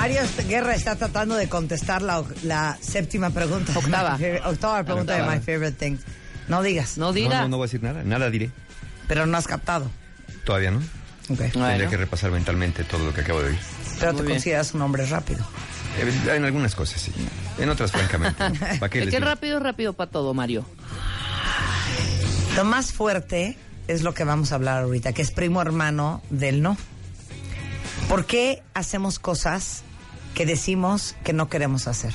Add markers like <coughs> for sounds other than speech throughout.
Mario Guerra está tratando de contestar la, la séptima pregunta. Octava. Octava pregunta de My Favorite Things. No digas. No No, diga. no, no voy a decir nada. Nada diré. Pero no has captado. Todavía no. Ok. Bueno. Tendría que repasar mentalmente todo lo que acabo de oír. Pero Muy te bien. consideras un hombre rápido. Eh, En algunas cosas, sí. En otras, francamente. <laughs> ¿Para qué digo? rápido es rápido para todo, Mario. Lo más fuerte es lo que vamos a hablar ahorita, que es primo hermano del no. ¿Por qué hacemos cosas que decimos que no queremos hacer?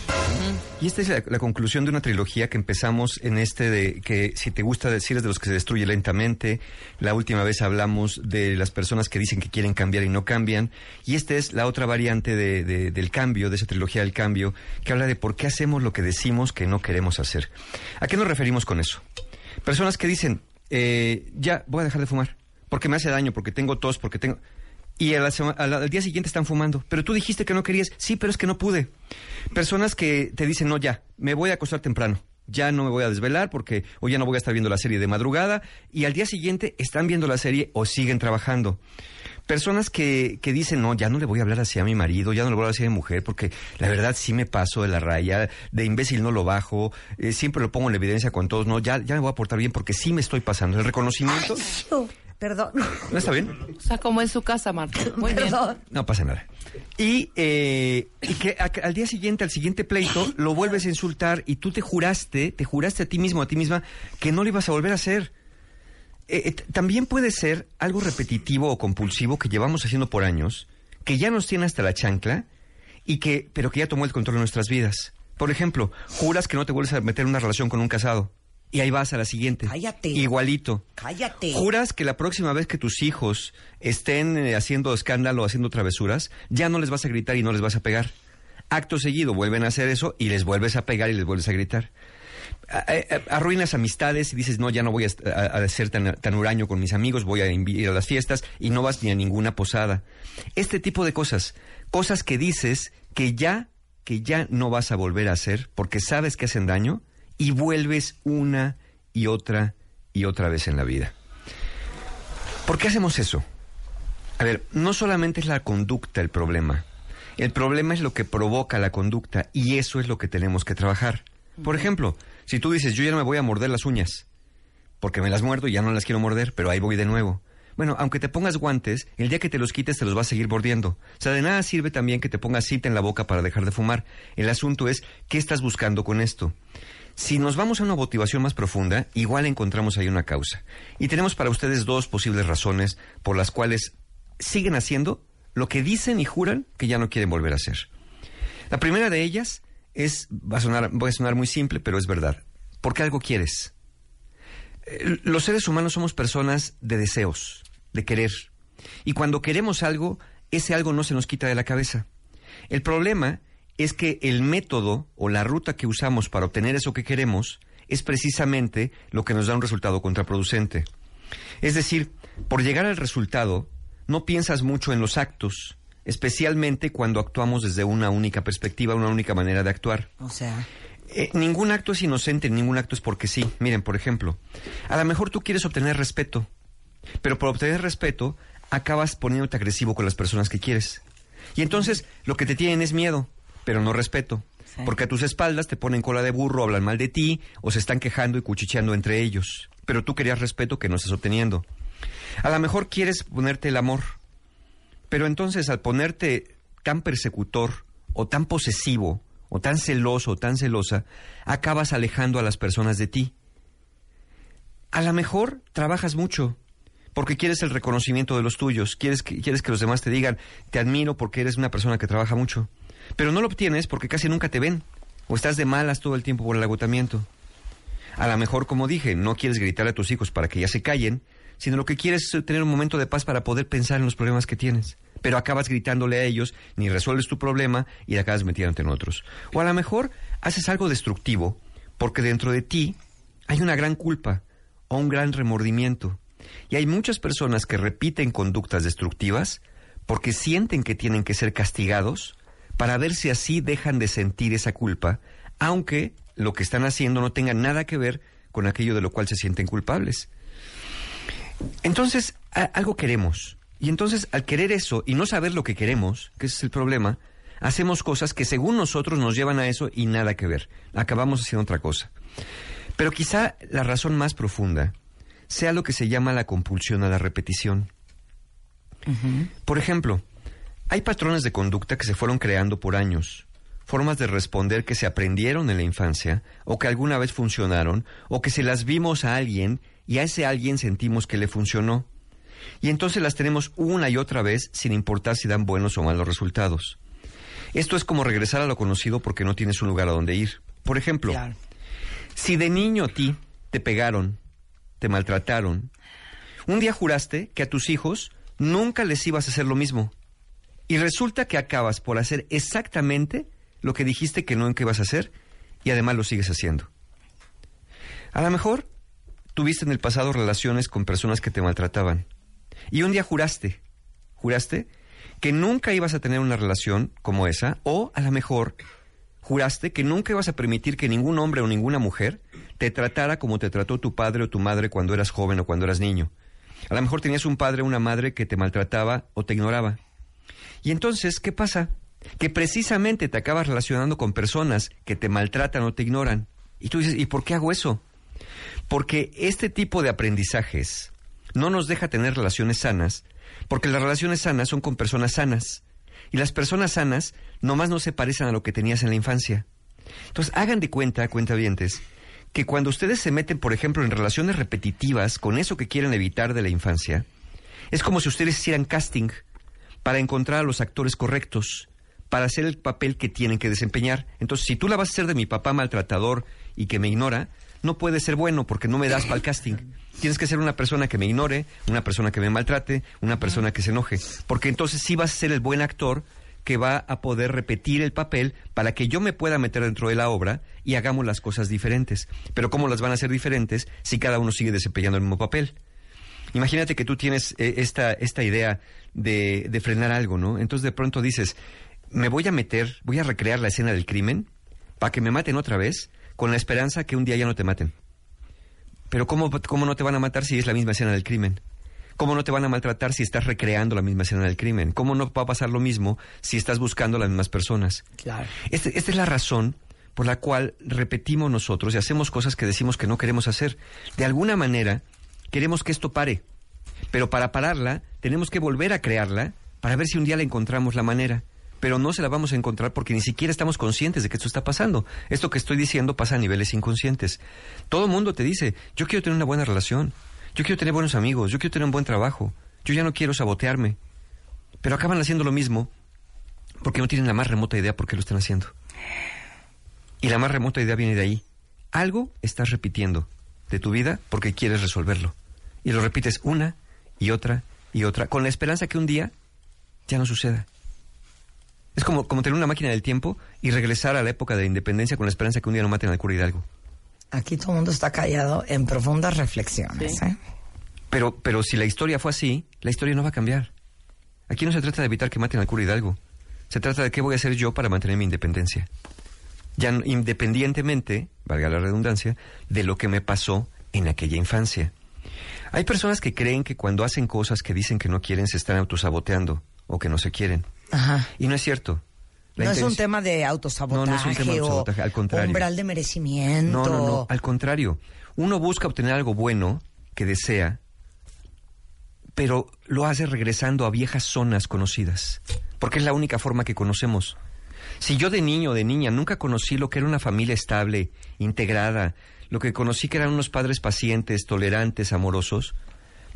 Y esta es la, conclusión de una trilogía que empezamos en este de que si te gusta decir es de los que se destruye lentamente. La última vez hablamos de las personas que dicen que quieren cambiar y no cambian. Y esta es la otra variante de- del cambio, de esa trilogía del cambio, que habla de por qué hacemos lo que decimos que no queremos hacer. ¿A qué nos referimos con eso? Personas que dicen, eh, ya voy a dejar de fumar, porque me hace daño, porque tengo tos, porque tengo... Y al día siguiente están fumando. Pero tú dijiste que no querías. Sí, pero es que no pude. Personas que te dicen, no, ya, me voy a acostar temprano. Ya no me voy a desvelar porque hoy ya no voy a estar viendo la serie de madrugada. Y al día siguiente están viendo la serie o siguen trabajando. Personas que, que dicen, no, ya no le voy a hablar así a mi marido, ya no le voy a hablar así a mi mujer, porque la verdad sí me paso de la raya, de imbécil no lo bajo, eh, siempre lo pongo en evidencia con todos, no, ya, ya me voy a portar bien porque sí me estoy pasando. El reconocimiento, Perdón. ¿no está bien? O sea, como en su casa, Marta. Muy bien. Perdón. No pasa nada. Y, eh, y que a- al día siguiente, al siguiente pleito, lo vuelves a insultar y tú te juraste, te juraste a ti mismo, a ti misma, que no lo ibas a volver a hacer. Eh, eh, también puede ser algo repetitivo o compulsivo que llevamos haciendo por años, que ya nos tiene hasta la chancla, y que, pero que ya tomó el control de nuestras vidas. Por ejemplo, juras que no te vuelves a meter en una relación con un casado. Y ahí vas a la siguiente. Cállate. Igualito. Cállate. Juras que la próxima vez que tus hijos estén eh, haciendo escándalo, haciendo travesuras, ya no les vas a gritar y no les vas a pegar. Acto seguido vuelven a hacer eso y les vuelves a pegar y les vuelves a gritar. A- a- Arruinas amistades y dices, no, ya no voy a, ser tan, tan huraño con mis amigos, voy a ir a las fiestas y no vas ni a ninguna posada. Este tipo de cosas, cosas que dices que ya, que ya no vas a volver a hacer porque sabes que hacen daño y vuelves una y otra y otra vez en la vida. ¿Por qué hacemos eso? A ver, no solamente es la conducta el problema. El problema es lo que provoca la conducta y eso es lo que tenemos que trabajar. Por ejemplo, si tú dices, yo ya no me voy a morder las uñas, porque me las muerdo y ya no las quiero morder, pero ahí voy de nuevo. Bueno, aunque te pongas guantes, el día que te los quites te los vas a seguir mordiendo. O sea, de nada sirve también que te pongas cita en la boca para dejar de fumar. El asunto es, ¿qué estás buscando con esto? Si nos vamos a una motivación más profunda, igual encontramos ahí una causa. Y tenemos para ustedes dos posibles razones por las cuales siguen haciendo lo que dicen y juran que ya no quieren volver a hacer. La primera de ellas es, va a sonar, voy a sonar muy simple, pero es verdad. Porque algo quieres. Eh, Los seres humanos somos personas de deseos, de querer. Y cuando queremos algo, ese algo no se nos quita de la cabeza. El problema es que el método o la ruta que usamos para obtener eso que queremos es precisamente lo que nos da un resultado contraproducente. Es decir, por llegar al resultado, no piensas mucho en los actos, especialmente cuando actuamos desde una única perspectiva, una única manera de actuar. O sea, Eh, ningún acto es inocente, ningún acto es porque sí. Miren, por ejemplo, a lo mejor tú quieres obtener respeto, pero por obtener respeto acabas poniéndote agresivo con las personas que quieres. Y entonces lo que te tienen es miedo, pero no respeto. Sí. Porque a tus espaldas te ponen cola de burro, hablan mal de ti o se están quejando y cuchicheando entre ellos. Pero tú querías respeto que no estás obteniendo. A lo mejor quieres ponerte el amor, pero entonces al ponerte tan persecutor o tan posesivo o tan celoso o tan celosa, acabas alejando a las personas de ti. A lo mejor trabajas mucho porque quieres el reconocimiento de los tuyos, quieres que, quieres que los demás te digan, te admiro porque eres una persona que trabaja mucho, pero no lo obtienes porque casi nunca te ven o estás de malas todo el tiempo por el agotamiento. A lo mejor, como dije, no quieres gritar a tus hijos para que ya se callen, sino lo que quieres es tener un momento de paz para poder pensar en los problemas que tienes. Pero acabas gritándole a ellos, ni resuelves tu problema y acabas metiéndote en otros. O a lo mejor haces algo destructivo porque dentro de ti hay una gran culpa o un gran remordimiento. Y hay muchas personas que repiten conductas destructivas porque sienten que tienen que ser castigados para ver si así dejan de sentir esa culpa, aunque lo que están haciendo no tenga nada que ver con aquello de lo cual se sienten culpables. Entonces, algo queremos. Y entonces, al querer eso y no saber lo que queremos, que ese es el problema, hacemos cosas que según nosotros nos llevan a eso y nada que ver. Acabamos haciendo otra cosa. Pero quizá la razón más profunda sea lo que se llama la compulsión a la repetición. Por ejemplo, hay patrones de conducta que se fueron creando por años, formas de responder que se aprendieron en la infancia, o que alguna vez funcionaron, o que se las vimos a alguien y a ese alguien sentimos que le funcionó. Y entonces las tenemos una y otra vez sin importar si dan buenos o malos resultados. Esto es como regresar a lo conocido porque no tienes un lugar a donde ir. Por ejemplo, si de niño a ti te pegaron, te maltrataron, un día juraste que a tus hijos nunca les ibas a hacer lo mismo. Y resulta que acabas por hacer exactamente lo que dijiste que no en que ibas a hacer y además lo sigues haciendo. A lo mejor tuviste en el pasado relaciones con personas que te maltrataban y un día juraste, juraste que nunca ibas a tener una relación como esa o a lo mejor juraste que nunca ibas a permitir que ningún hombre o ninguna mujer te tratara como te trató tu padre o tu madre cuando eras joven o cuando eras niño. A lo mejor tenías un padre o una madre que te maltrataba o te ignoraba. Y entonces, ¿qué pasa? Que precisamente te acabas relacionando con personas que te maltratan o te ignoran. Y tú dices, ¿y por qué hago eso? Porque este tipo de aprendizajes no nos deja tener relaciones sanas, porque las relaciones sanas son con personas sanas. Y las personas sanas nomás no se parecen a lo que tenías en la infancia. Entonces, hagan de cuenta, cuentavientes, que cuando ustedes se meten, por ejemplo, en relaciones repetitivas con eso que quieren evitar de la infancia, es como si ustedes hicieran casting para encontrar a los actores correctos, para hacer el papel que tienen que desempeñar. Entonces, si tú la vas a hacer de mi papá maltratador y que me ignora, no puede ser bueno porque no me das para el casting. Tienes que ser una persona que me ignore, una persona que me maltrate, una persona que se enoje. Porque entonces sí vas a ser el buen actor que va a poder repetir el papel para que yo me pueda meter dentro de la obra y hagamos las cosas diferentes. Pero ¿cómo las van a hacer diferentes si cada uno sigue desempeñando el mismo papel? Imagínate que tú tienes eh, esta, esta idea de, de frenar algo, ¿no? Entonces de pronto dices, me voy a meter, voy a recrear la escena del crimen para que me maten otra vez con la esperanza que un día ya no te maten. Pero ¿cómo, ¿cómo no te van a matar si es la misma escena del crimen? ¿Cómo no te van a maltratar si estás recreando la misma escena del crimen? ¿Cómo no va a pasar lo mismo si estás buscando a las mismas personas? Claro. Este, esta es la razón por la cual repetimos nosotros y hacemos cosas que decimos que no queremos hacer. De alguna manera, queremos que esto pare. Pero para pararla, tenemos que volver a crearla para ver si un día le encontramos la manera. Pero no se la vamos a encontrar porque ni siquiera estamos conscientes de que esto está pasando. Esto que estoy diciendo pasa a niveles inconscientes. Todo mundo te dice, yo quiero tener una buena relación, yo quiero tener buenos amigos, yo quiero tener un buen trabajo, yo ya no quiero sabotearme. Pero acaban haciendo lo mismo porque no tienen la más remota idea por qué lo están haciendo. Y la más remota idea viene de ahí. Algo estás repitiendo de tu vida porque quieres resolverlo. Y lo repites una y otra y otra, con la esperanza que un día ya no suceda. Es como, como tener una máquina del tiempo y regresar a la época de la independencia con la esperanza que un día no maten al cura Hidalgo. Aquí todo el mundo está callado en profundas reflexiones. Sí. ¿eh? Pero, pero si la historia fue así, la historia no va a cambiar. Aquí no se trata de evitar que maten al cura Hidalgo. Se trata de qué voy a hacer yo para mantener mi independencia. Ya no- independientemente, valga la redundancia, de lo que me pasó en aquella infancia. Hay personas que creen que cuando hacen cosas que dicen que no quieren se están autosaboteando o que no se quieren. Ajá. Y no es cierto. La no es un tema de autosabotaje, No, no es un tema de autosabotaje, al contrario. umbral de merecimiento. No, no, no. Al contrario. Uno busca obtener algo bueno que desea, pero lo hace regresando a viejas zonas conocidas, porque es la única forma que conocemos. Si yo de niño o de niña nunca conocí lo que era una familia estable, integrada, lo que conocí que eran unos padres pacientes, tolerantes, amorosos,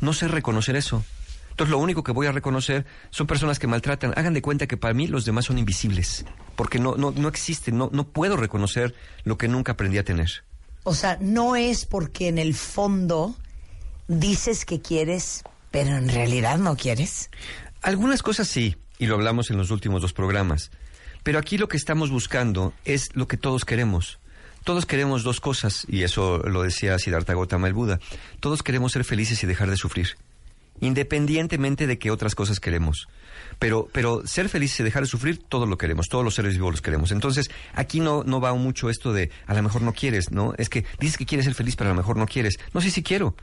no sé reconocer eso. Entonces lo único que voy a reconocer son personas que maltratan. Hagan de cuenta que para mí los demás son invisibles, porque no, no, no existen, no, no puedo reconocer lo que nunca aprendí a tener. O sea, no es porque en el fondo dices que quieres, pero en realidad no quieres? Algunas cosas sí, y lo hablamos en los últimos dos programas. Pero aquí lo que estamos buscando es lo que todos queremos. Todos queremos dos cosas, y eso lo decía Siddhartha Gautama el Buda. Todos queremos ser felices y dejar de sufrir, independientemente de qué otras cosas queremos. Pero, pero ser felices y dejar de sufrir, todos lo queremos, todos los seres vivos los queremos. Entonces, aquí no, no va mucho esto de a lo mejor no quieres, ¿no? Es que dices que quieres ser feliz, pero a lo mejor no quieres. No sé si quiero.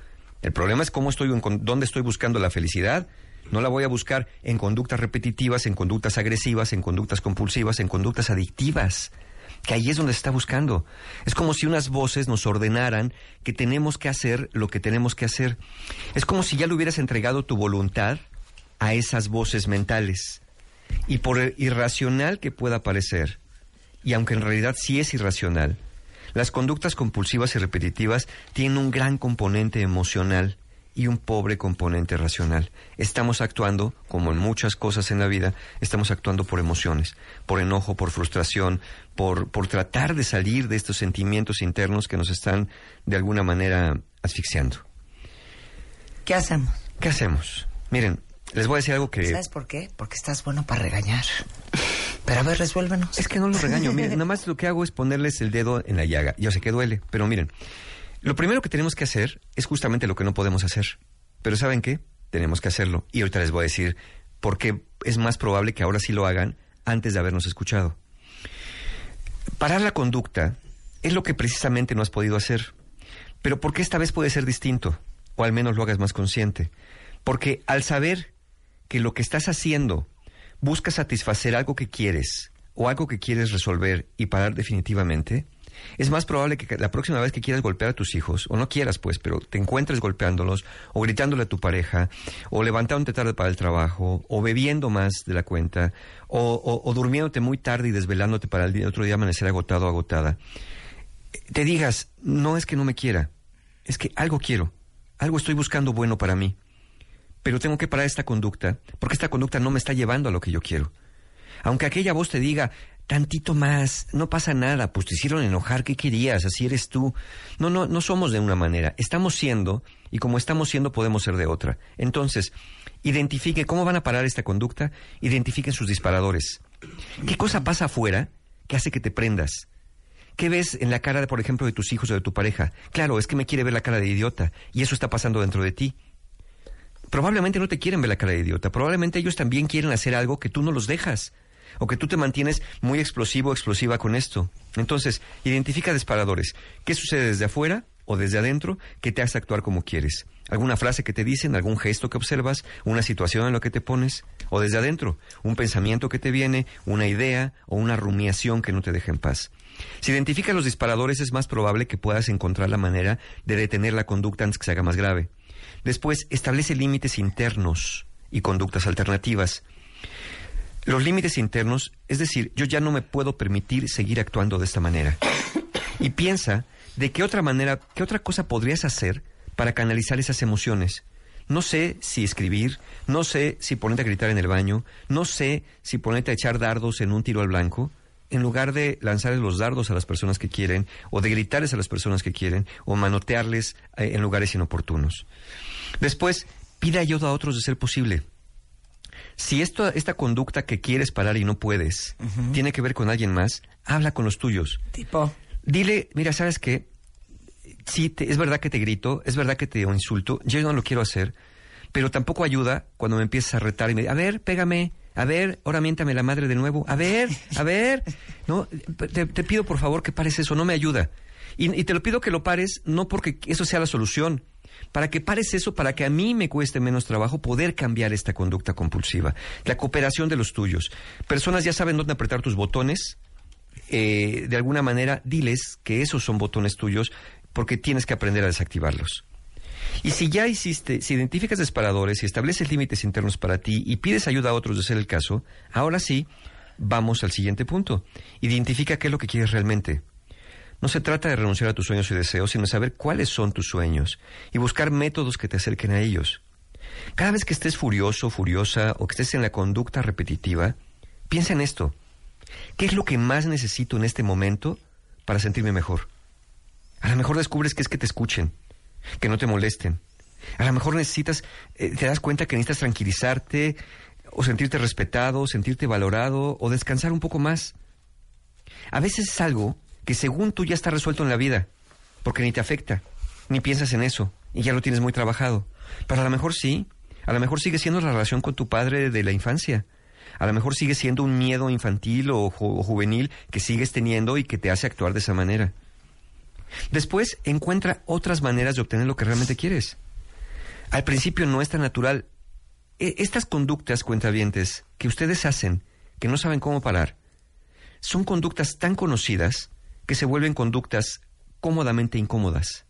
El problema es cómo estoy, dónde estoy buscando la felicidad. No la voy a buscar en conductas repetitivas, en conductas agresivas, en conductas compulsivas, en conductas adictivas que ahí es donde se está buscando. Es como si unas voces nos ordenaran que tenemos que hacer lo que tenemos que hacer. Es como si ya le hubieras entregado tu voluntad a esas voces mentales. Y por irracional que pueda parecer, y aunque en realidad sí es irracional, las conductas compulsivas y repetitivas tienen un gran componente emocional y un pobre componente racional. Estamos actuando, como en muchas cosas en la vida, estamos actuando por emociones, por enojo, por frustración, por, por tratar de salir de estos sentimientos internos que nos están de alguna manera asfixiando. ¿Qué hacemos? ¿Qué hacemos? Miren, les voy a decir algo que... ¿Sabes por qué? Porque estás bueno para regañar. Pero a ver, resuélvenos. Es que no los regaño. Miren, <laughs> nada más lo que hago es ponerles el dedo en la llaga. Yo sé que duele, pero miren, lo primero que tenemos que hacer es justamente lo que no podemos hacer. Pero ¿saben qué? Tenemos que hacerlo. Y ahorita les voy a decir por qué es más probable que ahora sí lo hagan antes de habernos escuchado. Parar la conducta es lo que precisamente no has podido hacer. Pero ¿por qué esta vez puede ser distinto? O al menos lo hagas más consciente. Porque al saber que lo que estás haciendo busca satisfacer algo que quieres o algo que quieres resolver y parar definitivamente, es más probable que la próxima vez que quieras golpear a tus hijos, o no quieras pues, pero te encuentres golpeándolos, o gritándole a tu pareja, o levantándote tarde para el trabajo, o bebiendo más de la cuenta, o, durmiéndote muy tarde y desvelándote para el otro día amanecer agotado o agotada, te digas, no es que no me quiera, es que algo quiero, algo estoy buscando bueno para mí, pero tengo que parar esta conducta, porque esta conducta no me está llevando a lo que yo quiero. Aunque aquella voz te diga, tantito más, no pasa nada, pues te hicieron enojar, ¿qué querías? Así eres tú. No, no, no somos de una manera, estamos siendo, y como estamos siendo podemos ser de otra. Entonces, identifique cómo van a parar esta conducta, identifiquen sus disparadores. ¿Qué cosa pasa afuera que hace que te prendas? ¿Qué ves en la cara, por ejemplo, de tus hijos o de tu pareja? Claro, es que me quiere ver la cara de idiota, y eso está pasando dentro de ti. Probablemente no te quieren ver la cara de idiota, probablemente ellos también quieren hacer algo que tú no los dejas o que tú te mantienes muy explosivo explosiva con esto. Entonces, identifica disparadores. ¿Qué sucede desde afuera o desde adentro que te hace actuar como quieres? ¿Alguna frase que te dicen, algún gesto que observas, una situación en la que te pones? ¿O desde adentro? ¿Un pensamiento que te viene, una idea o una rumiación que no te deja en paz? Si identificas los disparadores es más probable que puedas encontrar la manera de detener la conducta antes que se haga más grave. Después, establece límites internos y conductas alternativas. Los límites internos, es decir, yo ya no me puedo permitir seguir actuando de esta manera. <coughs> Y piensa de qué otra manera, qué otra cosa podrías hacer para canalizar esas emociones. No sé si escribir, no sé si ponerte a gritar en el baño, no sé si ponerte a echar dardos en un tiro al blanco, en lugar de lanzarles los dardos a las personas que quieren, o de gritarles a las personas que quieren, o manotearles eh, en lugares inoportunos. Después, pide ayuda a otros de ser posible. Si esto, esta conducta que quieres parar y no puedes tiene que ver con alguien más, habla con los tuyos. Tipo. Dile, mira, ¿sabes qué? Sí, es verdad que te grito, es verdad que te insulto, yo no lo quiero hacer, pero tampoco ayuda cuando me empiezas a retar y me a ver, pégame, a ver, ahora miéntame la madre de nuevo, a ver, a ver, no, te, pido por favor que pares eso, no me ayuda. y te lo pido que lo pares no porque eso sea la solución, para que pares eso, para que a mí me cueste menos trabajo poder cambiar esta conducta compulsiva. La cooperación de los tuyos. Personas ya saben dónde apretar tus botones. Eh, de alguna manera, diles que esos son botones tuyos porque tienes que aprender a desactivarlos. Y si ya hiciste, si identificas disparadores, si estableces límites internos para ti y pides ayuda a otros de ser el caso, ahora sí, vamos al siguiente punto. Identifica qué es lo que quieres realmente. No se trata de renunciar a tus sueños y deseos, sino saber cuáles son tus sueños y buscar métodos que te acerquen a ellos. Cada vez que estés furioso, furiosa o que estés en la conducta repetitiva, piensa en esto. ¿Qué es lo que más necesito en este momento para sentirme mejor? A lo mejor descubres que es que te escuchen, que no te molesten, A lo mejor necesitas, eh, te das cuenta que necesitas tranquilizarte o sentirte respetado, sentirte valorado o descansar un poco más. A veces es algo que según tú ya está resuelto en la vida, porque ni te afecta, ni piensas en eso y ya lo tienes muy trabajado. Pero a lo mejor sí, a lo mejor sigue siendo la relación con tu padre de la infancia. A lo mejor sigue siendo un miedo infantil o, ju- o juvenil que sigues teniendo y que te hace actuar de esa manera. Después encuentra otras maneras de obtener lo que realmente quieres. Al principio no es tan natural. E- estas conductas, cuentavientes, que ustedes hacen, que no saben cómo parar, son conductas tan conocidas que se vuelven conductas cómodamente incómodas.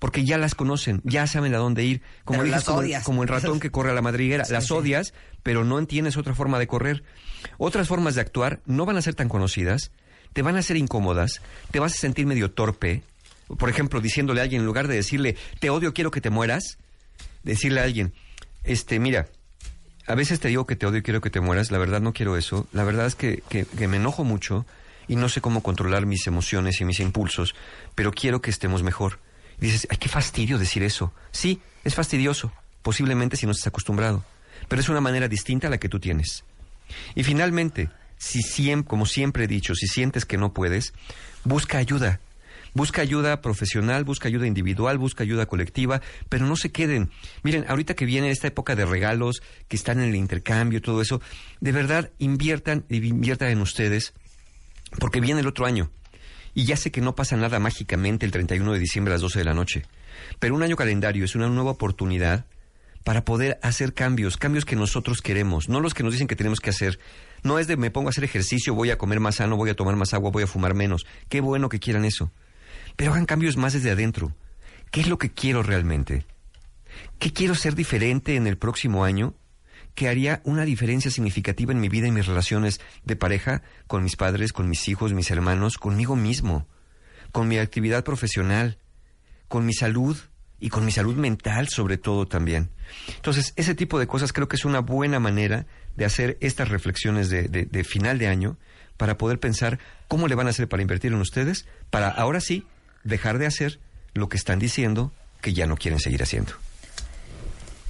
Porque ya las conocen, ya saben a dónde ir. Como dices, como, el- odias. como el ratón que corre a la madriguera. Sí, las sí. odias, pero no entiendes otra forma de correr. Otras formas de actuar no van a ser tan conocidas, te van a ser incómodas, te vas a sentir medio torpe. Por ejemplo, diciéndole a alguien, en lugar de decirle, te odio, quiero que te mueras, decirle a alguien, este, mira, a veces te digo que te odio y quiero que te mueras, la verdad no quiero eso, la verdad es que, que- que me enojo mucho y no sé cómo controlar mis emociones y mis impulsos, pero quiero que estemos mejor. Dices, ay, qué fastidio decir eso. Sí, es fastidioso, posiblemente si no estás acostumbrado, pero es una manera distinta a la que tú tienes. Y finalmente, si siem- como siempre he dicho, si sientes que no puedes, busca ayuda. Busca ayuda profesional, busca ayuda individual, busca ayuda colectiva, pero no se queden. Miren, ahorita que viene esta época de regalos, que están en el intercambio, todo eso, de verdad inviertan, inviertan en ustedes, porque viene el otro año. Y ya sé que no pasa nada mágicamente el 31 de diciembre a las 12 de la noche, pero un año calendario es una nueva oportunidad para poder hacer cambios, cambios que nosotros queremos, no los que nos dicen que tenemos que hacer. No es de me pongo a hacer ejercicio, voy a comer más sano, voy a tomar más agua, voy a fumar menos. Qué bueno que quieran eso. Pero hagan cambios más desde adentro. ¿Qué es lo que quiero realmente? ¿Qué quiero ser diferente en el próximo año? Que haría una diferencia significativa en mi vida y mis relaciones de pareja con mis padres, con mis hijos, mis hermanos, conmigo mismo, con mi actividad profesional, con mi salud y con mi salud mental sobre todo también. Entonces, ese tipo de cosas creo que es una buena manera de hacer estas reflexiones de, final de año para poder pensar cómo le van a hacer para invertir en ustedes, para ahora sí dejar de hacer lo que están diciendo que ya no quieren seguir haciendo.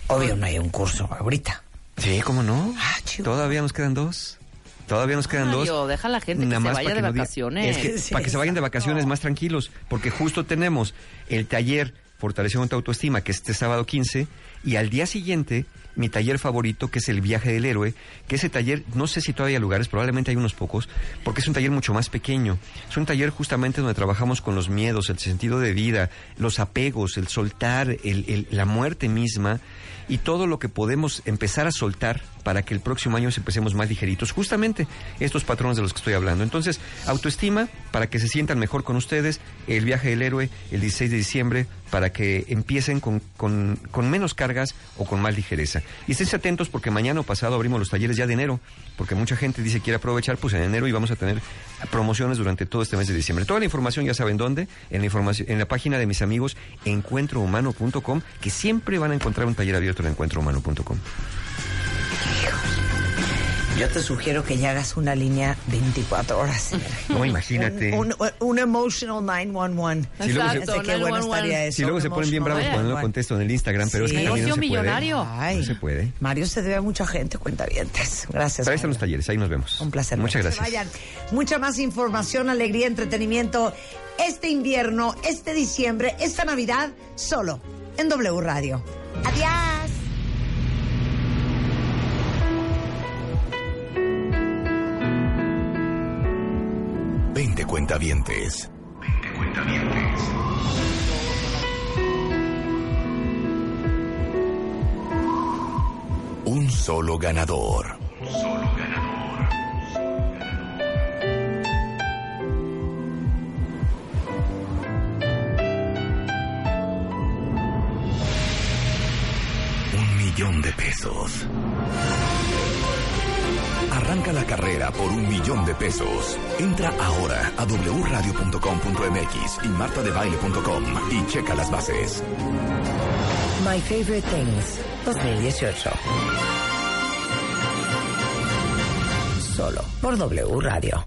Obvio, no hay un curso ahorita. Sí, ¿cómo no? Ah. Todavía nos quedan dos. Todavía nos quedan dos. deja a la gente que Nada se más vaya de no vacaciones. Es que, Sí, para que se vayan de vacaciones más tranquilos, porque justo tenemos el taller Fortaleciendo tu autoestima, que es este sábado 15, y al día siguiente mi taller favorito, que es el viaje del héroe, que ese taller, no sé si todavía hay lugares, probablemente hay unos pocos, porque es un taller mucho más pequeño. Es un taller justamente donde trabajamos con los miedos, el sentido de vida, los apegos, el soltar, el- la muerte misma y todo lo que podemos empezar a soltar para que el próximo año empecemos más ligeritos. Justamente estos patrones de los que estoy hablando. Entonces, autoestima para que se sientan mejor con ustedes, el viaje del héroe el 16 de diciembre para que empiecen con, con- con menos o con más ligereza. Y estén atentos porque mañana o pasado abrimos los talleres ya de enero, porque mucha gente dice quiere aprovechar, pues en enero y vamos a tener promociones durante todo este mes de diciembre. Toda la información ya saben dónde, en la, información, en la página de mis amigos encuentrohumano.com, que siempre van a encontrar un taller abierto en encuentrohumano.com. Yo te sugiero que ya hagas una línea 24 horas. No, imagínate. Un, un- un emotional 911. Si luego se- qué bueno 911. estaría eso. Si luego se ponen bien bravos cuando no 911. contesto en el Instagram, pero es que también no se Negocio puede. millonario. Ay, No se puede. Mario se debe a mucha gente, cuentavientes. Gracias. Pero ahí están los talleres, ahí nos vemos. Un placer. Muchas gracias. vayan. Mucha más información, alegría, entretenimiento este invierno, este diciembre, esta Navidad, solo en W Radio. Adiós. Cuentavientes. Veinte cuentavientes. Un solo ganador. Solo ganador. Un millón de pesos. Arranca la carrera por un millón de pesos. Entra ahora a wradio.com.mx y martadebaile.com y checa las bases. My Favorite Things 2018. Solo por W Radio.